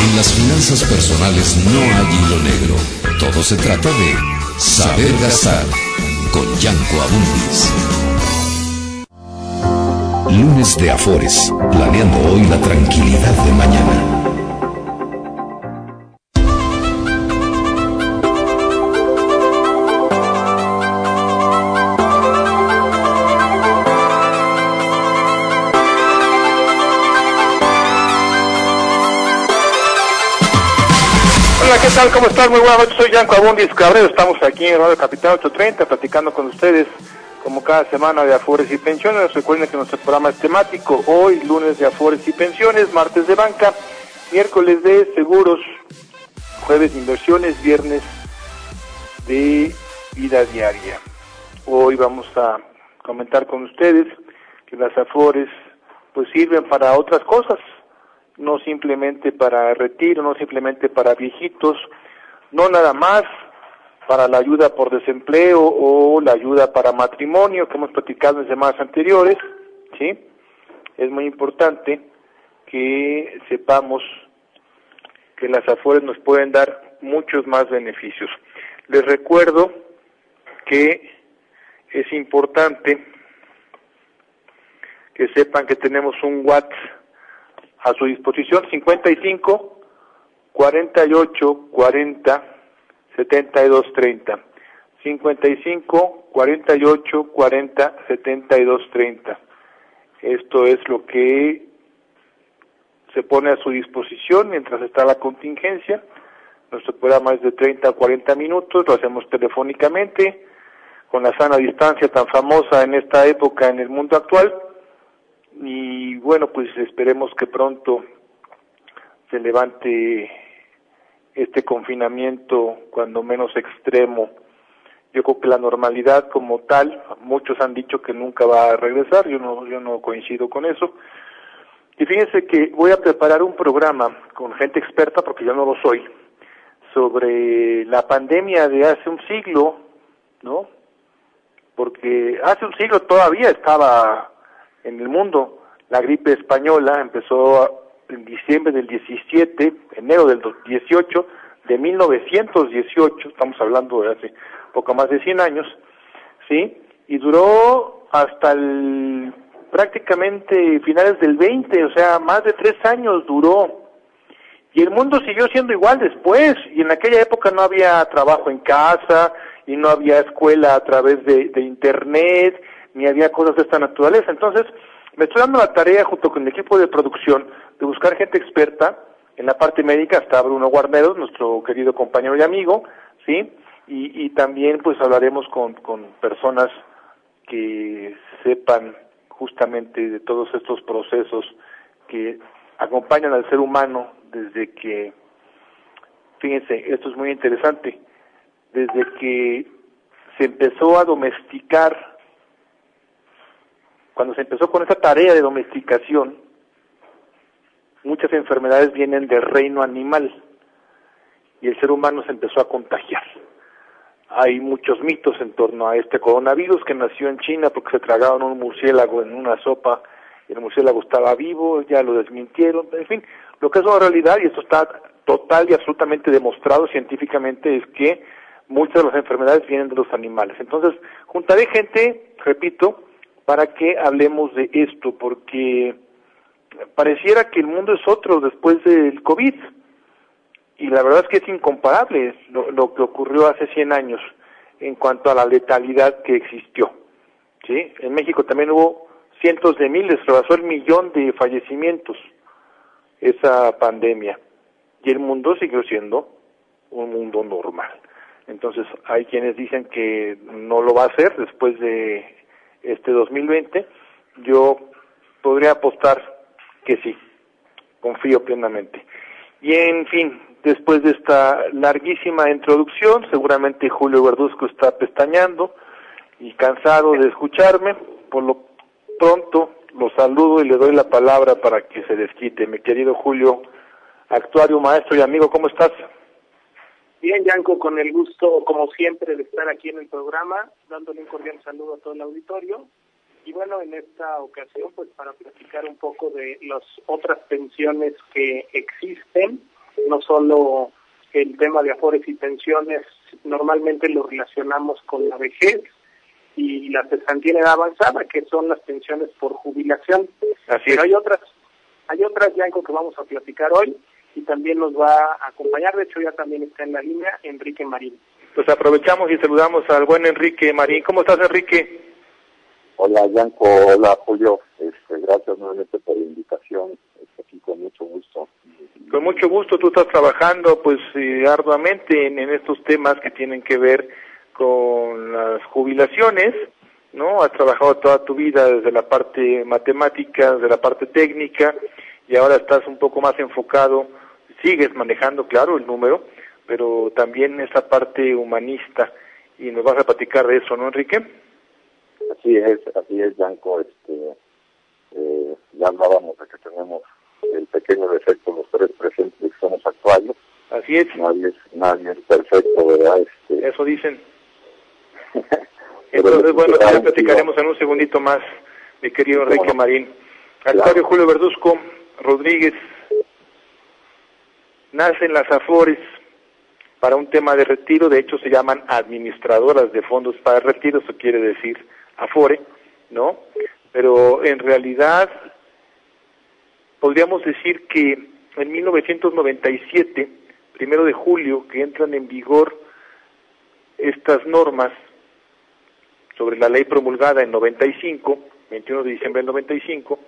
En las finanzas personales no hay hilo negro. Todo se trata de saber gastar con Yanko Abundis. Lunes de Afores, planeando hoy la tranquilidad tal? ¿Cómo están? Muy buenas noches, soy Yanko Abundis Cabrero, estamos aquí en Radio Capital 830 platicando con ustedes como cada semana de Afores y Pensiones. Recuerden que nuestro programa es temático, hoy lunes de Afores y Pensiones, martes de banca, miércoles de seguros, jueves de inversiones, viernes de vida diaria. Hoy vamos a comentar con ustedes que las Afores pues sirven para otras cosas, no simplemente para retiro, no simplemente para viejitos, no nada más para la ayuda por desempleo o la ayuda para matrimonio que hemos platicado en semanas anteriores, ¿sí? Es muy importante que sepamos que las afores nos pueden dar muchos más beneficios. Les recuerdo que es importante que sepan que tenemos un WhatsApp a su disposición 55 48 40 72 30 55 48 40 72 30 esto es lo que se pone a su disposición mientras está la contingencia. Nuestro programa es de 30 a 40 minutos lo hacemos telefónicamente con la sana distancia tan famosa en esta época en el mundo actual y bueno, pues esperemos que pronto se levante este confinamiento cuando menos extremo. Yo creo que la normalidad como tal, muchos han dicho que nunca va a regresar, yo no, yo no coincido con eso. Y fíjense que voy a preparar un programa con gente experta, porque yo no lo soy, sobre la pandemia de hace un siglo, ¿no? Porque hace un siglo todavía estaba en el mundo. La gripe española empezó en diciembre del 17, enero del 18, de 1918, estamos hablando de hace poco más de 100 años, ¿sí? Y duró hasta el, prácticamente finales del 20, o sea, más de tres años duró. Y el mundo siguió siendo igual después, y en aquella época no había trabajo en casa, y no había escuela a través de, de internet, ni había cosas de esta naturaleza. Entonces, me estoy dando la tarea junto con el equipo de producción de buscar gente experta en la parte médica, está Bruno Guarneros, nuestro querido compañero y amigo, ¿sí? Y, y también pues hablaremos con, con personas que sepan justamente de todos estos procesos que acompañan al ser humano desde que, fíjense, esto es muy interesante, desde que se empezó a domesticar cuando se empezó con esa tarea de domesticación, muchas enfermedades vienen del reino animal y el ser humano se empezó a contagiar. Hay muchos mitos en torno a este coronavirus que nació en China porque se tragaron un murciélago en una sopa y el murciélago estaba vivo, ya lo desmintieron, en fin, lo que es una realidad y esto está total y absolutamente demostrado científicamente es que muchas de las enfermedades vienen de los animales. Entonces, juntaré gente, repito, para que hablemos de esto, porque pareciera que el mundo es otro después del COVID. y la verdad es que es incomparable lo, que ocurrió hace 100 años en cuanto a la letalidad que existió. ¿sí? En México también hubo cientos de miles, rebasó el millón de fallecimientos esa pandemia y el mundo siguió siendo un mundo normal. Entonces hay quienes dicen que no lo va a hacer después de este 2020. Yo podría apostar que sí, confío plenamente. Y en fin, después de esta larguísima introducción, seguramente Julio Verduzco está pestañando y cansado de escucharme. Por lo pronto lo saludo y le doy la palabra para que se desquite. Mi querido Julio, actuario, maestro y amigo, ¿cómo estás? Bien, Yanko, con el gusto, como siempre, de estar aquí en el programa, dándole un cordial saludo a todo el auditorio. Y bueno, en esta ocasión, pues para platicar un poco de las otras pensiones que existen, no solo el tema de afores y pensiones, normalmente lo relacionamos con la vejez y la cesantía en edad avanzada, que son las pensiones por jubilación. Así Pero hay otras, hay otras, Yanko, que vamos a platicar hoy y también nos va a acompañar, de hecho ya también está en la línea Enrique Marín. Pues aprovechamos y saludamos al buen Enrique Marín. ¿Cómo estás, Enrique? Hola, Yanko. Hola, Julio. Este, gracias nuevamente por la invitación. Estoy aquí con mucho gusto. Con mucho gusto. Tú estás trabajando, pues, eh, arduamente en, en estos temas que tienen que ver con las jubilaciones, ¿no? Has trabajado toda tu vida desde la parte matemática, desde la parte técnica, y ahora estás un poco más enfocado sigues manejando, claro, el número, pero también esa parte humanista. Y nos vas a platicar de eso, ¿no, Enrique? Así es, así es, Yanko. Este, eh, ya hablábamos de que tenemos el pequeño defecto los tres presentes que somos actuales. Así es. Nadie es, nadie es perfecto, ¿verdad? Este, Eso dicen. Entonces, bueno, ya platicaremos en un segundito más, mi querido Enrique Marín. Actuario Julio Verduzco Rodríguez, nacen las AFORES para un tema de retiro, de hecho se llaman administradoras de fondos para retiro, eso quiere decir AFORE, ¿no? Pero en realidad podríamos decir que en 1997, primero de julio, que entran en vigor estas normas sobre la ley promulgada en 95, 21 de diciembre del 95,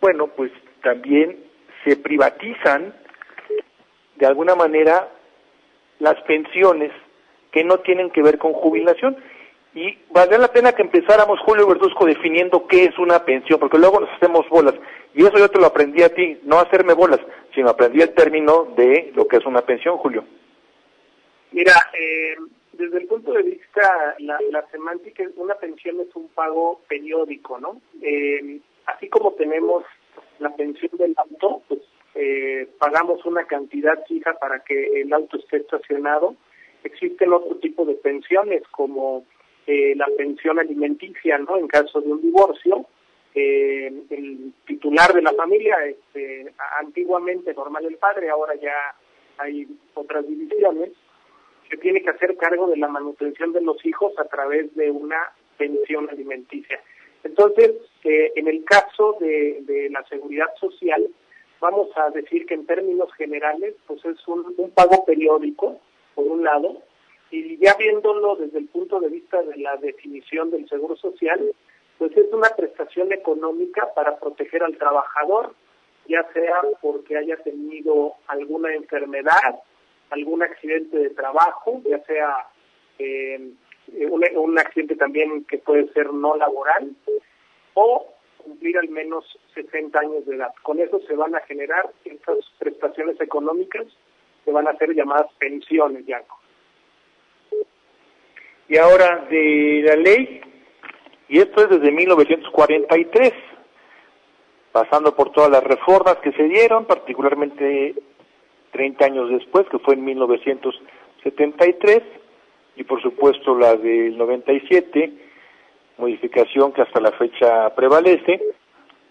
bueno, pues también se privatizan de alguna manera las pensiones que no tienen que ver con jubilación. Y valdría la pena que empezáramos, Julio Verduzco, definiendo qué es una pensión, porque luego nos hacemos bolas. Y eso yo te lo aprendí a ti, no hacerme bolas, sino aprendí el término de lo que es una pensión, Julio. Mira, eh, desde el punto de vista, la, semántica, una pensión es un pago periódico, ¿no? Eh, así como tenemos la pensión del auto, pues eh, pagamos una cantidad fija para que el auto esté estacionado. Existen otro tipo de pensiones como eh, la pensión alimenticia, ¿no? En caso de un divorcio, eh, el titular de la familia, este, antiguamente normal el padre, ahora ya hay otras divisiones, se tiene que hacer cargo de la manutención de los hijos a través de una pensión alimenticia. Entonces, eh, en el caso de, de, la seguridad social, vamos a decir que en términos generales, pues es un, un, pago periódico, por un lado, y ya viéndolo desde el punto de vista de la definición del seguro social, pues es una prestación económica para proteger al trabajador, ya sea porque haya tenido alguna enfermedad, algún accidente de trabajo, ya sea eh, un, un, accidente también que puede ser no laboral, o cumplir al menos 60 años de edad. Con eso se van a generar estas prestaciones económicas que van a ser llamadas pensiones, Yanko. Y ahora de la ley, y esto es desde 1943, pasando por todas las reformas que se dieron, particularmente 30 años después, que fue en 1973, y por supuesto la del 97, modificación que hasta la fecha prevalece,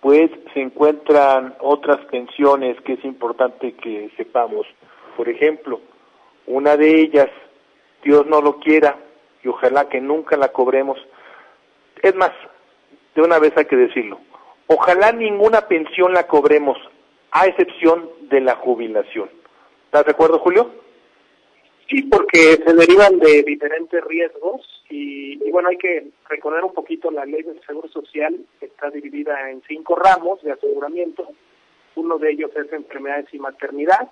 pues se encuentran otras pensiones que es importante que sepamos. Por ejemplo, una de ellas, Dios no lo quiera, y ojalá que nunca la cobremos. Es más, de una vez hay que decirlo, ojalá ninguna pensión la cobremos, a excepción de la jubilación. ¿Estás de acuerdo, Julio? Sí, porque se derivan de diferentes riesgos y, bueno, hay que recordar un poquito la ley del Seguro Social, que está dividida en cinco ramos de aseguramiento. Uno de ellos es enfermedades y maternidad,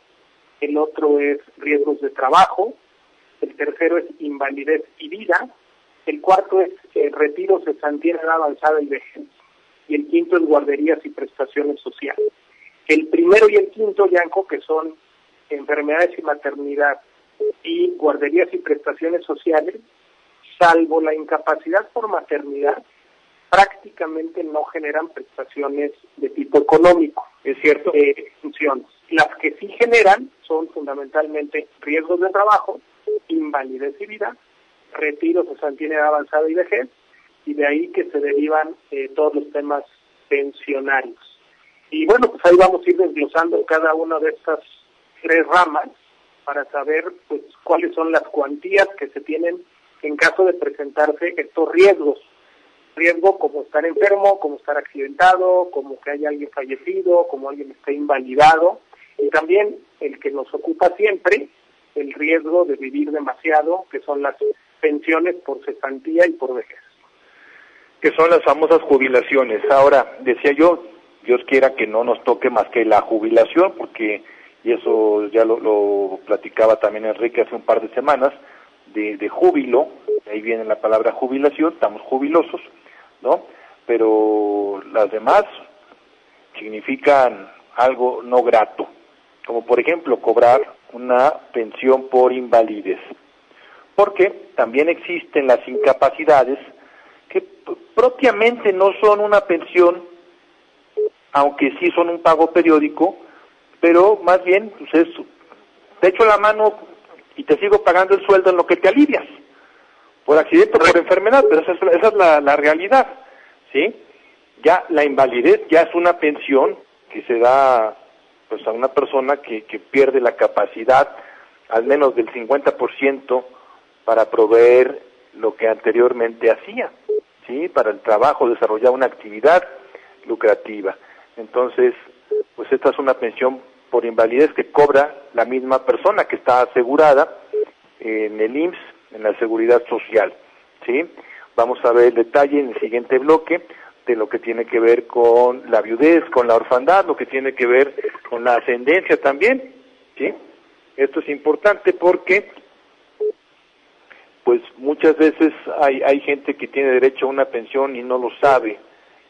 el otro es riesgos de trabajo, el tercero es invalidez y vida, el cuarto es eh, retiro, cesantía edad avanzada y vejez, y el quinto es guarderías y prestaciones sociales. El primero y el quinto, Yanko, que son enfermedades y maternidad y guarderías y prestaciones sociales, salvo la incapacidad por maternidad, prácticamente no generan prestaciones de tipo económico. Es cierto. Eh, funciones. Las que sí generan son fundamentalmente riesgos de trabajo, invalidez y vida, retiro, cesantía edad avanzada y vejez, y de ahí que se derivan eh, todos los temas pensionarios. Y bueno, pues ahí vamos a ir desglosando cada una de estas tres ramas para saber pues cuáles son las cuantías que se tienen en caso de presentarse estos riesgos. Riesgo como estar enfermo, como estar accidentado, como que haya alguien fallecido, como alguien esté invalidado. Y también el que nos ocupa siempre, el riesgo de vivir demasiado, que son las pensiones por cesantía y por vejez. Que son las famosas jubilaciones. Ahora, decía yo, Dios quiera que no nos toque más que la jubilación, porque y eso ya lo, platicaba también Enrique hace un par de semanas, de, de júbilo, ahí viene la palabra jubilación, estamos jubilosos, ¿no? Pero las demás significan algo no grato, como por ejemplo cobrar una pensión por invalidez, porque también existen las incapacidades que propiamente no son una pensión, aunque sí son un pago periódico, pero más bien pues es, te echo la mano y te sigo pagando el sueldo en lo que te alivias, por accidente o por enfermedad, pero esa es, esa es la, la realidad, ¿sí? Ya la invalidez ya es una pensión que se da pues a una persona que, que pierde la capacidad al menos del 50% para proveer lo que anteriormente hacía, ¿sí? Para el trabajo, desarrollar una actividad lucrativa. Entonces, pues esta es una pensión por invalidez que cobra la misma persona que está asegurada en el IMSS, en la seguridad social, ¿sí? Vamos a ver el detalle en el siguiente bloque de lo que tiene que ver con la viudez, con la orfandad, lo que tiene que ver con la ascendencia también, ¿sí? Esto es importante porque pues muchas veces hay, hay gente que tiene derecho a una pensión y no lo sabe,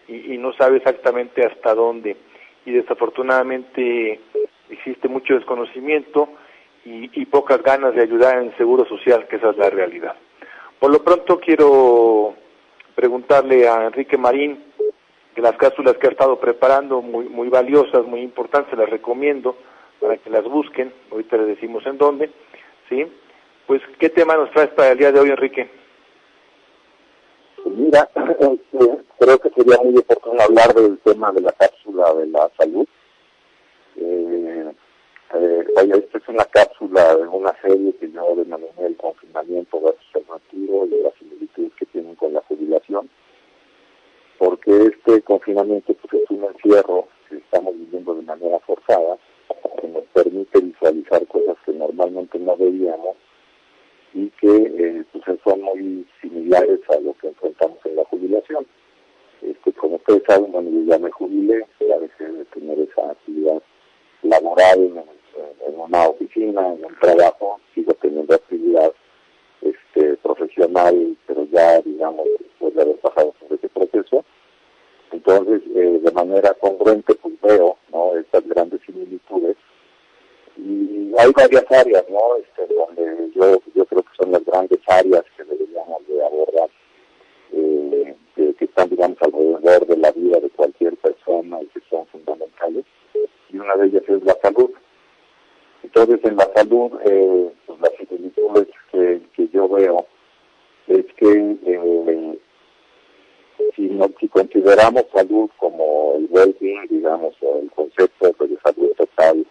y, y no sabe exactamente hasta dónde y desafortunadamente existe mucho desconocimiento y, pocas ganas de ayudar en seguro social, que esa es la realidad. Por lo pronto quiero preguntarle a Enrique Marín que las cápsulas que ha estado preparando, muy, muy valiosas, muy importantes, las recomiendo para que las busquen, ahorita les decimos en dónde, ¿sí? Pues, ¿qué tema nos traes para el día de hoy, Enrique? Mira, este, creo que sería muy oportuno hablar del tema de la cápsula de la salud. Eh, eh, esta es una cápsula de una serie que yo denominé el confinamiento alternativo y las similitudes que tienen con la jubilación, porque este confinamiento pues, es un encierro que estamos viviendo de manera forzada, que nos permite visualizar cosas que normalmente no veíamos y que eh, pues son muy similares a lo que enfrentamos en la jubilación. Este, como ustedes saben, bueno, yo ya me jubilé, ya dejé de tener esa actividad laboral en, en, una oficina, en un trabajo, sigo teniendo actividad este, profesional, pero ya, digamos, después de haber pasado por ese proceso. Entonces, eh, de manera congruente, pues veo ¿no? estas grandes similitudes y hay varias áreas, ¿no? Este, donde yo, yo creo que son las grandes áreas que deberíamos de abordar, eh, que, que, están, digamos, alrededor de la vida de cualquier persona y que son fundamentales. Y una de ellas es la salud. Entonces, en la salud, eh, pues las similitudes que, yo veo es que eh, si, no, si consideramos salud como el well-being, digamos, o el concepto de salud total,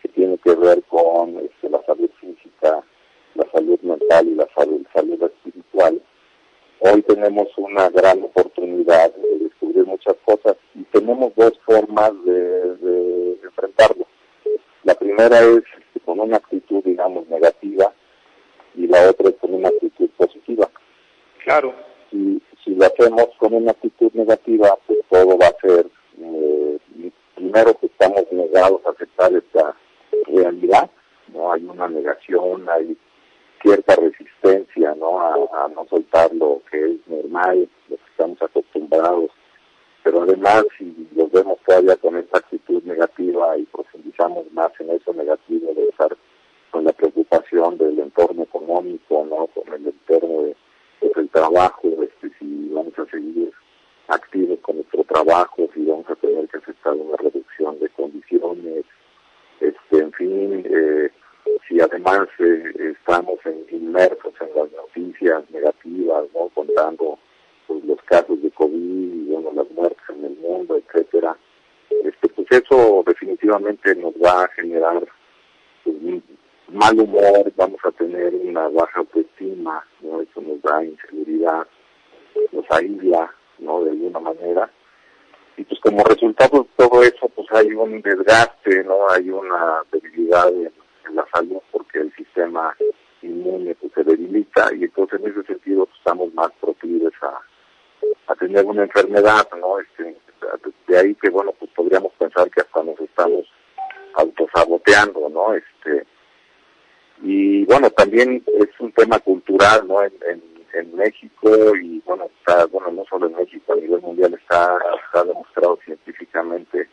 que tiene que ver con este, la salud física, la salud mental y la salud, salud espiritual. Hoy tenemos una gran oportunidad de descubrir muchas cosas y tenemos dos formas de enfrentarlo. La primera es Claro. Si, lo hacemos con una actitud negativa, pues todo va a ser, eh, primero que estamos negados a aceptar esta realidad, no hay una negación, hay negativas, contando pues, los casos de COVID y las muertes en el mundo, etcétera, este, pues eso definitivamente nos va a generar pues, mal humor, vamos a tener una baja autoestima, ¿no? eso nos da inseguridad, nos aísla, ¿no? de alguna manera. Y pues como resultado de todo eso, pues hay un desgaste, ¿no? Hay una debilidad en en la salud porque el sistema inmune pues, se debilita y entonces en ese sentido pues, estamos más proclives a, a tener una enfermedad, ¿no? Este, de ahí que, bueno, pues podríamos pensar que hasta nos estamos autosaboteando, ¿no? Este, y bueno, también es un tema cultural, ¿no? En, en, México y bueno, está, bueno, no solo en México, a nivel mundial está, está demostrado científicamente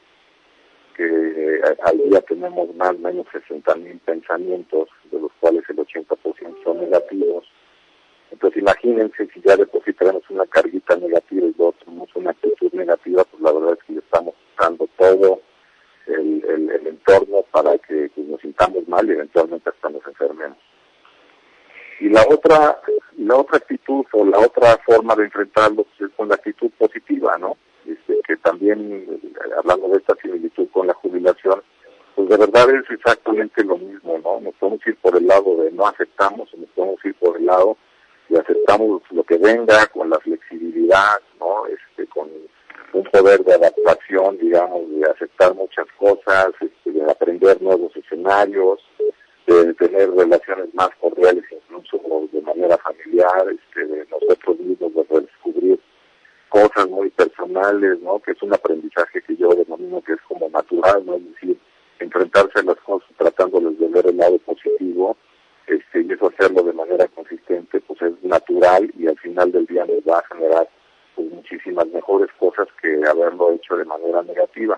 que eh, al día tenemos más o menos 60 mil pensamientos, de los cuales el 80% son negativos. Entonces imagínense si ya de una carguita negativa y luego tenemos una actitud negativa, pues la verdad es que estamos usando todo el, el, entorno para que pues, nos sintamos mal y eventualmente hasta nos. Y la otra, la otra actitud o la otra forma de enfrentarlo pues, es con la actitud positiva, ¿no? Este, que también, hablando de esta similitud con la jubilación, pues de verdad es exactamente lo mismo, ¿no? Nos podemos ir por el lado de no aceptamos, nos podemos ir por el lado de aceptamos lo que venga con la flexibilidad, ¿no? Este, con un poder de adaptación, digamos, de aceptar muchas cosas, este, de aprender nuevos escenarios, de tener relaciones más cordiales incluso de manera familiar, este, de nosotros mismos de redescubrir cosas muy personales, ¿no? Que es un aprendizaje que yo denomino que es como natural, ¿no? Es decir, enfrentarse a las cosas tratándoles de ver el lado positivo, este, y eso hacerlo de manera consistente, pues es natural y al final del día nos va a generar pues, muchísimas mejores cosas que haberlo hecho de manera negativa.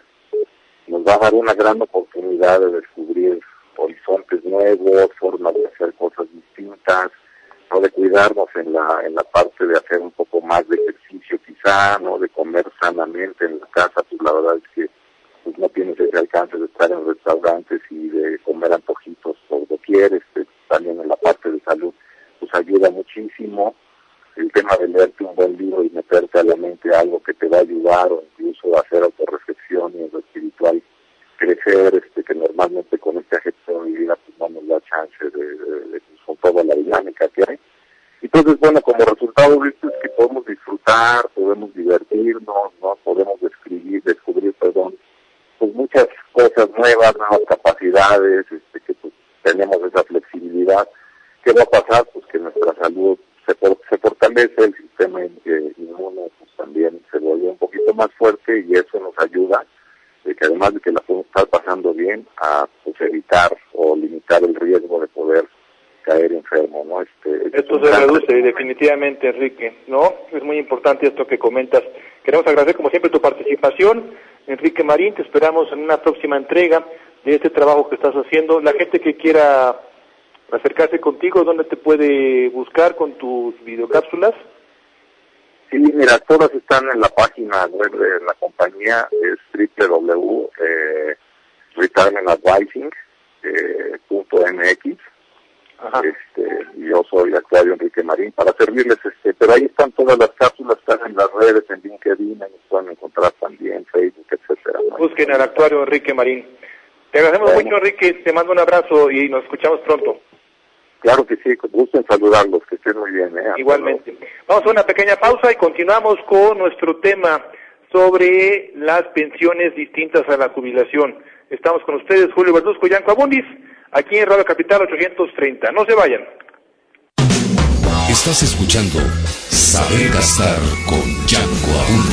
Nos va a dar una gran oportunidad de descubrir horizontes nuevos, formas de hacer cosas distintas, de cuidarnos en la en la parte de hacer un poco más de ejercicio quizá, no de comer sanamente en la casa, pues la verdad es que pues no tienes ese alcance de estar en restaurantes y de comer antojitos por doquier, este, también en la parte de salud, pues ayuda muchísimo. El tema de leerte un buen libro y meterte a la mente algo que te va a ayudar o incluso hacer autorreflexión y en lo espiritual crecer, este, que normalmente con este ajetreo de vida pues no nos da chance de, de, con toda la dinámica que hay. Entonces, bueno, como resultado de esto es que podemos disfrutar, podemos divertirnos, ¿no? Podemos describir, descubrir, perdón, pues muchas cosas nuevas, nuevas capacidades, este, que pues tenemos esa flexibilidad. ¿Qué va a pasar? Pues que nuestra salud se, se fortalece, el sistema eh, inmune pues también se vuelve un poquito más fuerte y eso nos ayuda de que además de que la podemos estar pasando bien, a pues, evitar o limitar el riesgo de poder caer enfermo, ¿no? Este, esto se reduce definitivamente, Enrique, ¿no? Es muy importante esto que comentas. Queremos agradecer como siempre tu participación, Enrique Marín, te esperamos en una próxima entrega de este trabajo que estás haciendo. La gente que quiera acercarse contigo, ¿dónde te puede buscar con tus videocápsulas? Sí, mira, todas están en la página web de la compañía, es. Eh, este, yo soy actuario Enrique Marín para servirles, este, pero ahí están todas las cápsulas, están en las redes, en LinkedIn, ahí pueden encontrar también, Facebook, etcétera. Busquen al actuario Enrique Marín. Te agradecemos mucho, Enrique, te mando un abrazo y nos escuchamos pronto. Claro que sí, gusto en saludarlos, que estén muy bien. ¿eh? Igualmente. Vamos a una pequeña pausa y continuamos con nuestro tema sobre las pensiones distintas a la jubilación. Estamos con ustedes, Julio Verduzco y Yanco Abundis, aquí en Radio Capital 830. No se vayan. Estás escuchando Saber Gastar con Gianco Abundis.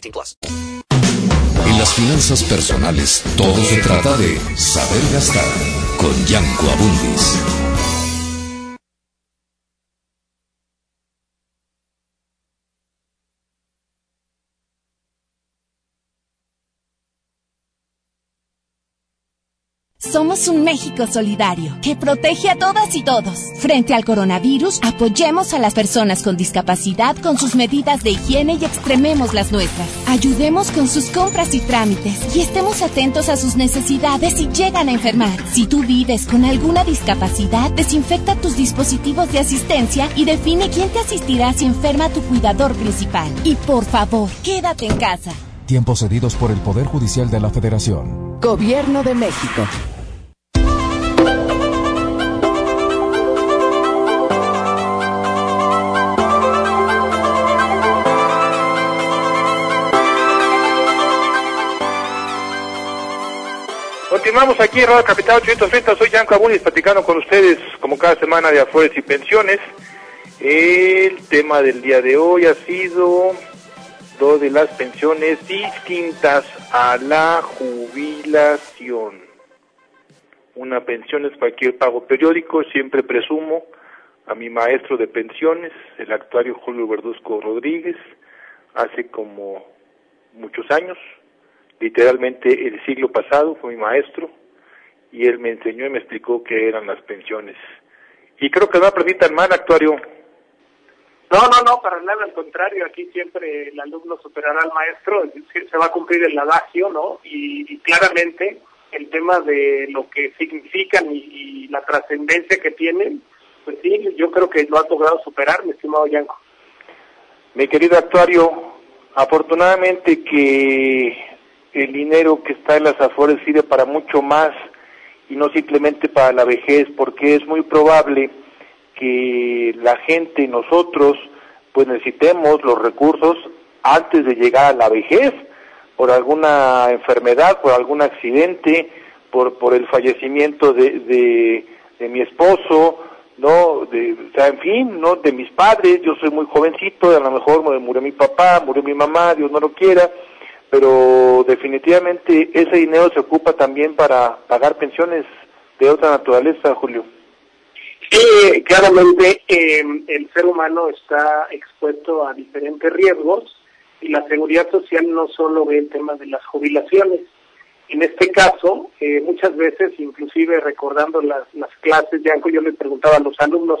18 plus. En las finanzas personales, todo se trata de saber gastar con Gianco Abundis. Somos un México solidario que protege a todas y todos. Frente al coronavirus, apoyemos a las personas con discapacidad con sus medidas de higiene y extrememos las nuestras. Ayudemos con sus compras y trámites y estemos atentos a sus necesidades si llegan a enfermar. Si tú vives con alguna discapacidad, desinfecta tus dispositivos de asistencia y define quién te asistirá si enferma tu cuidador principal. Y por favor, quédate en casa. Tiempos cedidos por el Poder Judicial de la Federación. Gobierno de México. Continuamos aquí en Radio Capital 830, soy Yanko Abunis platicando con ustedes como cada semana de Afores y Pensiones. El tema del día de hoy ha sido lo de las pensiones distintas a la jubilación. Una pensión es cualquier pago periódico, siempre presumo a mi maestro de pensiones, el actuario Julio Verduzco Rodríguez, hace como muchos años, literalmente el siglo pasado fue mi maestro y él me enseñó y me explicó qué eran las pensiones. Y creo que no aprendí tan mal, actuario. No, no, no, para nada, al contrario, aquí siempre el alumno superará al maestro, se va a cumplir el adagio, ¿no? Y, y claramente el tema de lo que significan y, y la trascendencia que tienen, pues sí, yo creo que lo ha logrado superar, mi estimado Yanko. Mi querido actuario, afortunadamente que el dinero que está en las afores sirve para mucho más y no simplemente para la vejez, porque es muy probable que la gente, nosotros, pues necesitemos los recursos antes de llegar a la vejez, por alguna enfermedad, por algún accidente, por, por el fallecimiento de, de, de mi esposo, no, de, o sea, en fin, no, de mis padres, yo soy muy jovencito, a lo mejor murió mi papá, murió mi mamá, Dios no lo quiera, pero definitivamente ese dinero se ocupa también para pagar pensiones de otra naturaleza, Julio. Sí, claramente eh, el ser humano está expuesto a diferentes riesgos y la seguridad social no solo ve el tema de las jubilaciones. En este caso, eh, muchas veces, inclusive recordando las, las clases, ya yo les preguntaba a los alumnos,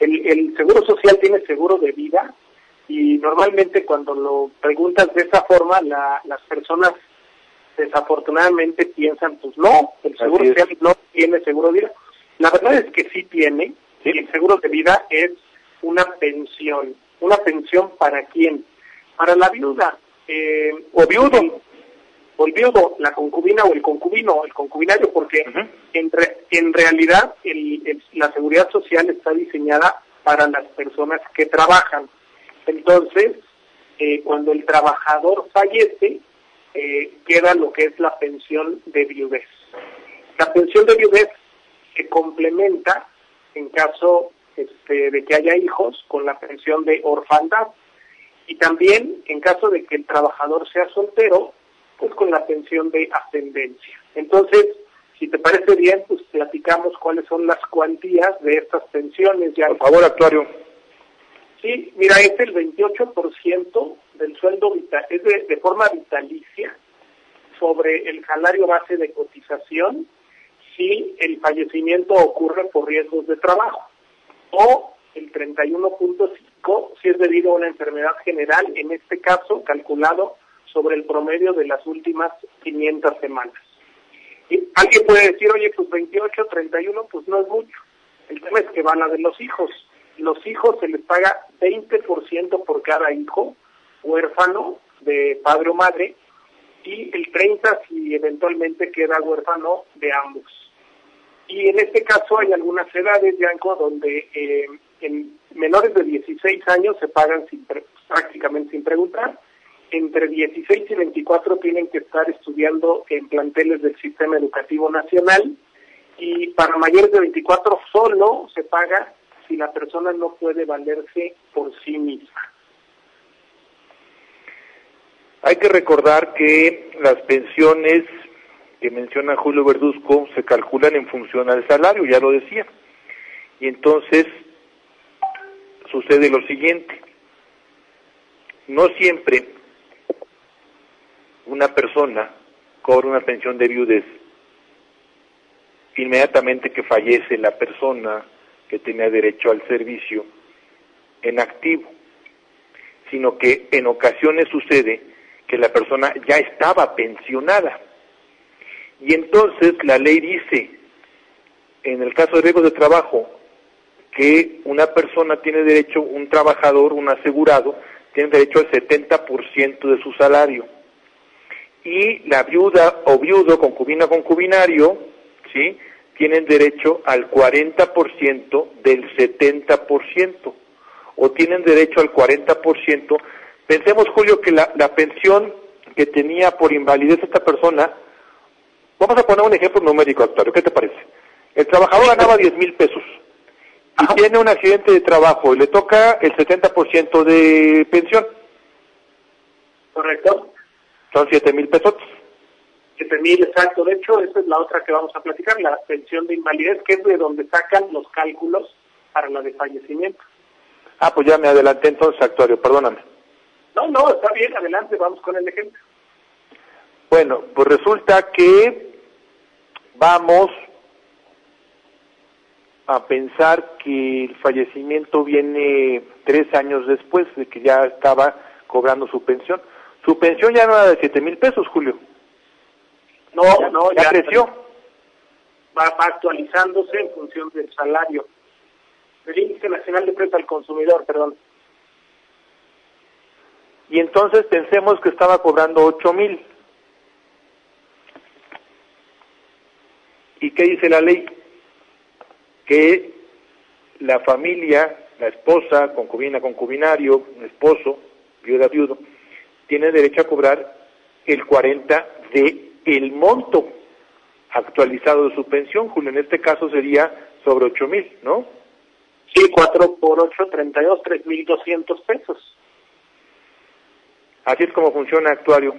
el, el seguro social tiene seguro de vida y normalmente cuando lo preguntas de esa forma, la, las personas desafortunadamente piensan, pues no, el seguro social no tiene seguro de vida. La verdad es que sí tiene, ¿sí? el seguro de vida es una pensión. ¿Una pensión para quién? Para la viuda. Eh, o viudo. o el viudo, la concubina o el concubino, el concubinario, porque en, en realidad el, la seguridad social está diseñada para las personas que trabajan. Entonces, eh, cuando el trabajador fallece, eh, queda lo que es la pensión de viudez. La pensión de viudez se complementa en caso este, de que haya hijos con la pensión de orfandad y también en caso de que el trabajador sea soltero, pues con la pensión de ascendencia. Entonces, si te parece bien, pues platicamos cuáles son las cuantías de estas pensiones. Ya. Por favor, actuario. Sí, mira, es el 28% del sueldo vital, es de, de forma vitalicia sobre el salario base de cotización si el fallecimiento ocurre por riesgos de trabajo o el 31.5 si es debido a una enfermedad general, en este caso calculado sobre el promedio de las últimas 500 semanas. Y alguien puede decir, oye, pues 28, 31, pues no es mucho. El tema es que van a de los hijos. Los hijos se les paga 20% por cada hijo huérfano de padre o madre y el 30 si eventualmente queda huérfano de ambos. Y en este caso hay algunas edades, Yanko, donde eh, en menores de 16 años se pagan sin, prácticamente sin preguntar. Entre 16 y 24 tienen que estar estudiando en planteles del Sistema Educativo Nacional y para mayores de 24 solo se paga si la persona no puede valerse por sí misma. Hay que recordar que las pensiones que menciona Julio Verduzco se calculan en función al salario, ya lo decía. Y entonces sucede lo siguiente. No siempre una persona cobra una pensión de viudez inmediatamente que fallece la persona que tenía derecho al servicio en activo, sino que en ocasiones sucede que la persona ya estaba pensionada. Y entonces la ley dice, en el caso de riesgos de trabajo, que una persona tiene derecho, un trabajador, un asegurado, tiene derecho al 70% de su salario. Y la viuda o viudo, concubina, concubinario, ¿sí? Tienen derecho al 40% del 70%. O tienen derecho al 40%. Pensemos, Julio, que la, la pensión que tenía por invalidez esta persona, vamos a poner un ejemplo numérico, Octavio, ¿qué te parece? El trabajador ganaba 10 mil pesos y tiene un accidente de trabajo y le toca el 70% de pensión. Correcto. Son 7 mil pesos. 7 mil, exacto. De hecho, esa es la otra que vamos a platicar, la pensión de invalidez, que es de donde sacan los cálculos para la de fallecimiento. Ah, pues ya me adelanté entonces, actuario, perdóname. No, no, está bien, adelante, vamos con el ejemplo. Bueno, pues resulta que vamos a pensar que el fallecimiento viene tres años después de que ya estaba cobrando su pensión. Su pensión ya no era de siete mil pesos, Julio. No, Ya- no, ya creció. Va, va actualizándose en función del salario. El índice nacional de precios al consumidor, perdón. Y entonces pensemos que estaba cobrando ocho mil. ¿Y qué dice la ley? Que la familia, la esposa, concubina, concubinario, esposo, viuda, viudo, tiene derecho a cobrar el 40 de el monto actualizado de su pensión, Julio. En este caso sería sobre ocho mil, ¿no? Sí, 4 por 8, 32, 3.200 pesos. Así es como funciona actuario.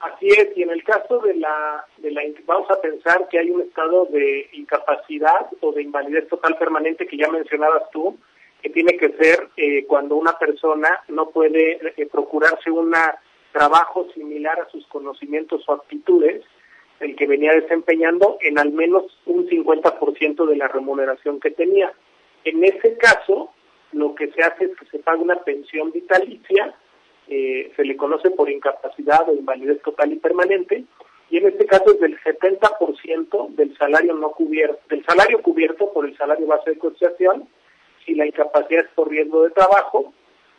Así es, y en el caso de la, de la, vamos a pensar que hay un estado de incapacidad o de invalidez total permanente que ya mencionabas tú, que tiene que ser eh, cuando una persona no puede eh, procurarse un trabajo similar a sus conocimientos o aptitudes, el que venía desempeñando en al menos un 50% de la remuneración que tenía. En ese caso, lo que se hace es que se paga una pensión vitalicia, eh, se le conoce por incapacidad o invalidez total y permanente, y en este caso es del 70% del salario no cubierto, del salario cubierto por el salario base de cotización, si la incapacidad es por riesgo de trabajo,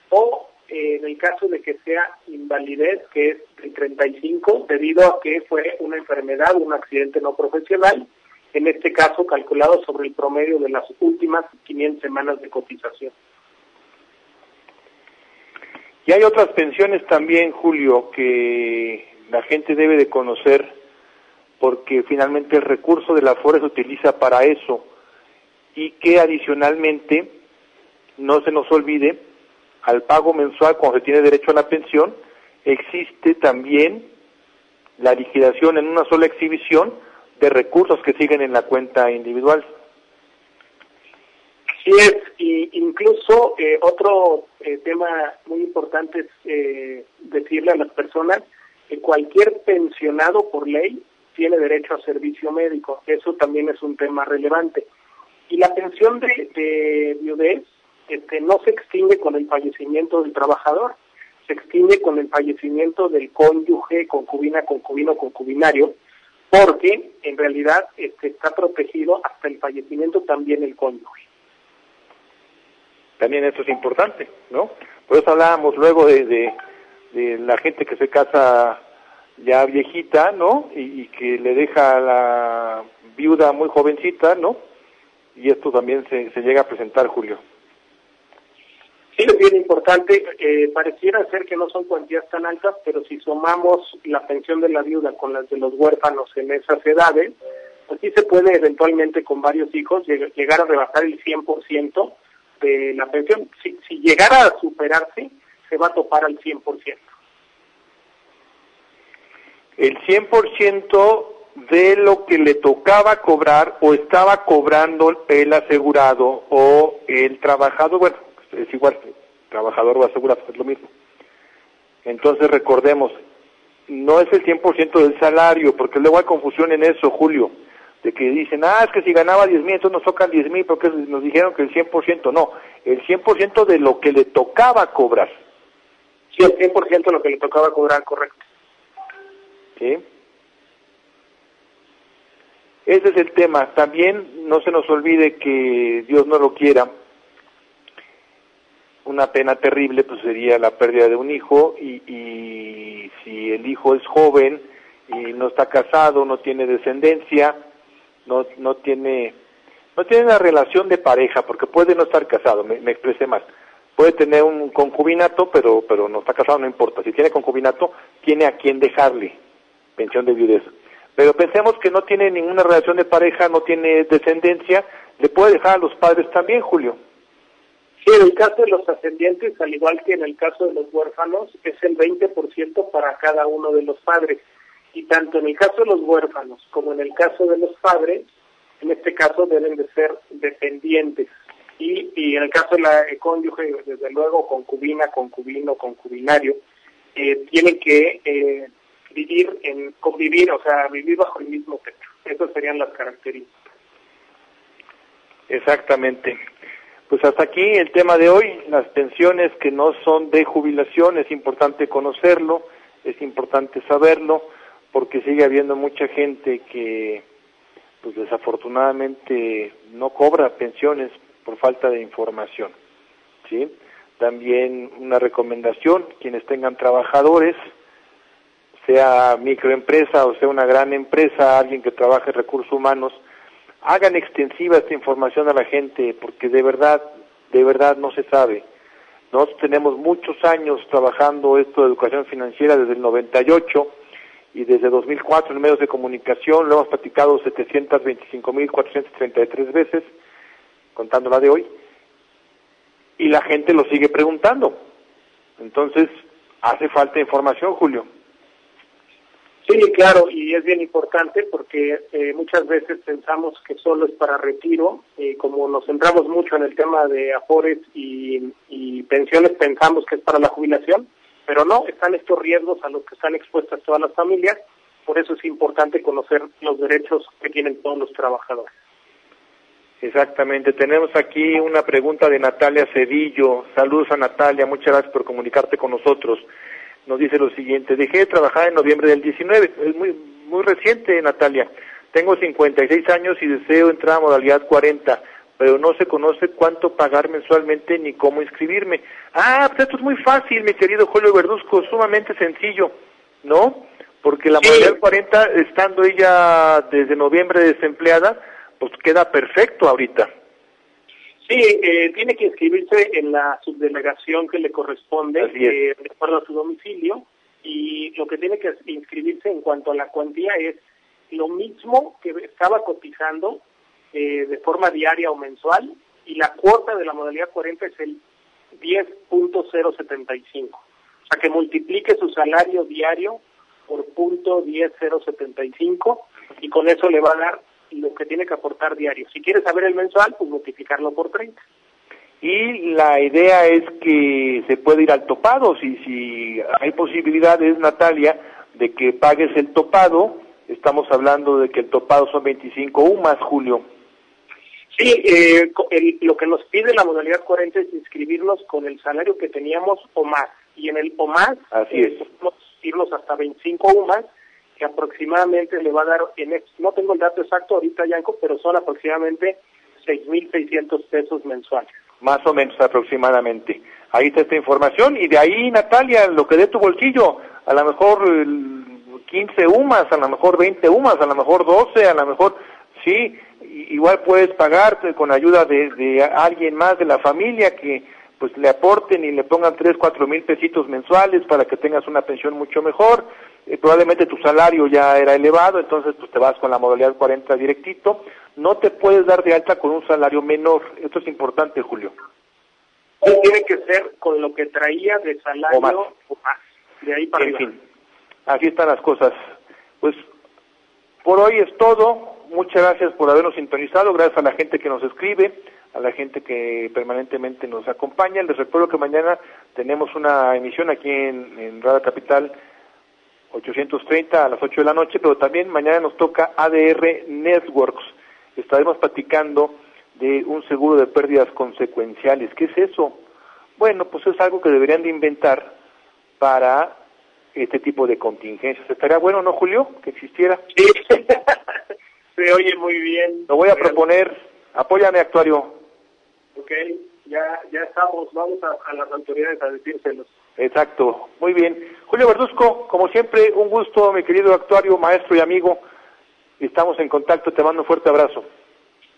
o en el caso de que sea invalidez, que es el 35, debido a que fue una enfermedad, un accidente no profesional, en este caso calculado sobre el promedio de las últimas 500 semanas de cotización. Y hay otras pensiones también, Julio, que la gente debe de conocer porque finalmente el recurso de la FORE se utiliza para eso y que adicionalmente no se nos olvide al pago mensual cuando se tiene derecho a la pensión existe también la liquidación en una sola exhibición de recursos que siguen en la cuenta individual. Sí es, y incluso eh, otro eh, tema muy importante es eh, decirle a las personas que cualquier pensionado por ley tiene derecho a servicio médico. Eso también es un tema relevante. Y la pensión de, de viudez este, no se extingue con el fallecimiento del trabajador, se extingue con el fallecimiento del cónyuge, concubina, concubino, concubinario, porque en realidad este, está protegido hasta el fallecimiento también el cónyuge. También eso es importante, ¿no? Por eso hablábamos luego de, de, la gente que se casa ya viejita, ¿no? Y, y, que le deja a la viuda muy jovencita, ¿no? Y esto también se, se llega a presentar, Julio. Sí, es bien importante. Eh, pareciera ser que no son cuantías tan altas, pero si sumamos la pensión de la viuda con las de los huérfanos en esas edades, pues se puede eventualmente con varios hijos llegar a rebasar el 100% de la pensión. Si, si llegara a superarse, se va a topar al 100%. El 100% de lo que le tocaba cobrar o estaba cobrando el asegurado o el trabajador, bueno, es igual, trabajador o asegurado, es lo mismo. Entonces recordemos, no es el 100% del salario, porque luego hay confusión en eso, Julio, de que dicen, ah, es que si ganaba 10 mil, entonces nos tocan 10 mil, porque nos dijeron que el 100%, no, el 100% de lo que le tocaba cobrar. Sí, el 100% de lo que le tocaba cobrar, correcto. ¿Sí? Ese es el tema. También no se nos olvide que Dios no lo quiera, una pena terrible pues sería la pérdida de un hijo y, y si el hijo es joven y no está casado, no tiene descendencia, no no tiene no tiene una relación de pareja porque puede no estar casado, me, me expresé mal. Puede tener un concubinato, pero pero no está casado, no importa. Si tiene concubinato, tiene a quien dejarle pensión de viudez. Pero pensemos que no tiene ninguna relación de pareja, no tiene descendencia, le puede dejar a los padres también, Julio. Sí, en el caso de los ascendientes, al igual que en el caso de los huérfanos, es el 20% para cada uno de los padres. Y tanto en el caso de los huérfanos como en el caso de los padres, en este caso deben de ser dependientes. Y, y en el caso de la cónyuge, desde luego, concubina, concubino, concubinario, eh, tienen que eh, vivir, en convivir, o sea, vivir bajo el mismo techo. Esas serían las características. Exactamente. Pues hasta aquí el tema de hoy, las pensiones que no son de jubilación, es importante conocerlo, es importante saberlo, porque sigue habiendo mucha gente que pues desafortunadamente no cobra pensiones por falta de información. ¿sí? También una recomendación, quienes tengan trabajadores, sea microempresa o sea una gran empresa, alguien que trabaje recursos humanos, hagan extensiva esta información a la gente porque de verdad, de verdad no se sabe. Nosotros tenemos muchos años trabajando esto de educación financiera desde el 98 y desde 2004 en medios de comunicación lo hemos platicado 725.433 veces, contando la de hoy, y la gente lo sigue preguntando. Entonces, hace falta información, Julio. Sí, claro, y es bien importante porque eh, muchas veces pensamos que solo es para retiro, y como nos centramos mucho en el tema de afores y, y pensiones, pensamos que es para la jubilación, pero no, están estos riesgos a los que están expuestas todas las familias, por eso es importante conocer los derechos que tienen todos los trabajadores. Exactamente, tenemos aquí una pregunta de Natalia Cedillo. Saludos a Natalia, muchas gracias por comunicarte con nosotros nos dice lo siguiente, dejé de trabajar en noviembre del 19, es muy, muy reciente Natalia, tengo 56 años y deseo entrar a modalidad 40, pero no se conoce cuánto pagar mensualmente ni cómo inscribirme. Ah, pues esto es muy fácil, mi querido Julio Verduzco, sumamente sencillo, ¿no? Porque la modalidad 40, estando ella desde noviembre desempleada, pues queda perfecto ahorita. Sí, eh, tiene que inscribirse en la subdelegación que le corresponde, eh, de acuerdo a su domicilio, y lo que tiene que inscribirse en cuanto a la cuantía es lo mismo que estaba cotizando eh, de forma diaria o mensual, y la cuota de la modalidad 40 es el 10.075. O sea, que multiplique su salario diario por punto 10.075 y con eso le va a dar lo que tiene que aportar diario. Si quiere saber el mensual, pues multiplicarlo por 30. Y la idea es que se puede ir al topado, si, si hay posibilidades, Natalia, de que pagues el topado, estamos hablando de que el topado son 25 UMAS, Julio. Sí, eh, lo que nos pide la modalidad 40 es inscribirnos con el salario que teníamos o más. Y en el o más, Así es. podemos irnos hasta 25 UMAS, que aproximadamente le va a dar, en no tengo el dato exacto ahorita, Yanko, pero son aproximadamente 6.600 pesos mensuales. Más o menos aproximadamente. Ahí está esta información y de ahí, Natalia, lo que dé tu bolsillo, a lo mejor 15 UMAS, a lo mejor 20 UMAS, a lo mejor 12, a lo mejor, sí, igual puedes pagarte con ayuda de, de alguien más de la familia que pues le aporten y le pongan 3, 4 mil pesitos mensuales para que tengas una pensión mucho mejor. Eh, probablemente tu salario ya era elevado, entonces pues te vas con la modalidad 40 directito. No te puedes dar de alta con un salario menor. Esto es importante, Julio. tiene que ser con lo que traía de salario o más. De ahí para en fin, así están las cosas. Pues por hoy es todo. Muchas gracias por habernos sintonizado. Gracias a la gente que nos escribe a la gente que permanentemente nos acompaña. Les recuerdo que mañana tenemos una emisión aquí en, en Radio Capital 830 a las 8 de la noche, pero también mañana nos toca ADR Networks. Estaremos platicando de un seguro de pérdidas consecuenciales. ¿Qué es eso? Bueno, pues es algo que deberían de inventar para este tipo de contingencias. ¿Estaría bueno, no, Julio, que existiera? Sí, se oye muy bien. Lo voy a proponer. Apóyame, actuario. Ok, ya, ya estamos, vamos a, las autoridades a decírselos. Exacto, muy bien. Julio Verduzco, como siempre, un gusto, mi querido actuario, maestro y amigo. Estamos en contacto, te mando un fuerte abrazo.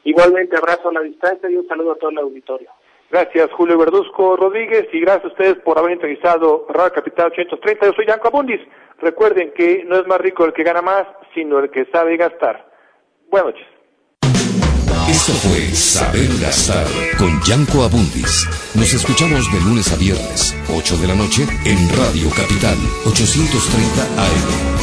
Igualmente, abrazo a la distancia y un saludo a todo el auditorio. Gracias, Julio Verduzco Rodríguez, y gracias a ustedes por haber entrevistado Radio Capital 830. Yo soy Yanko Abundis. Recuerden que no es más rico el que gana más, sino el que sabe gastar. Buenas noches. Esto fue Saber Gastar con Yanko Abundis. Nos escuchamos de lunes a viernes, 8 de la noche, en Radio Capital, 830 AM.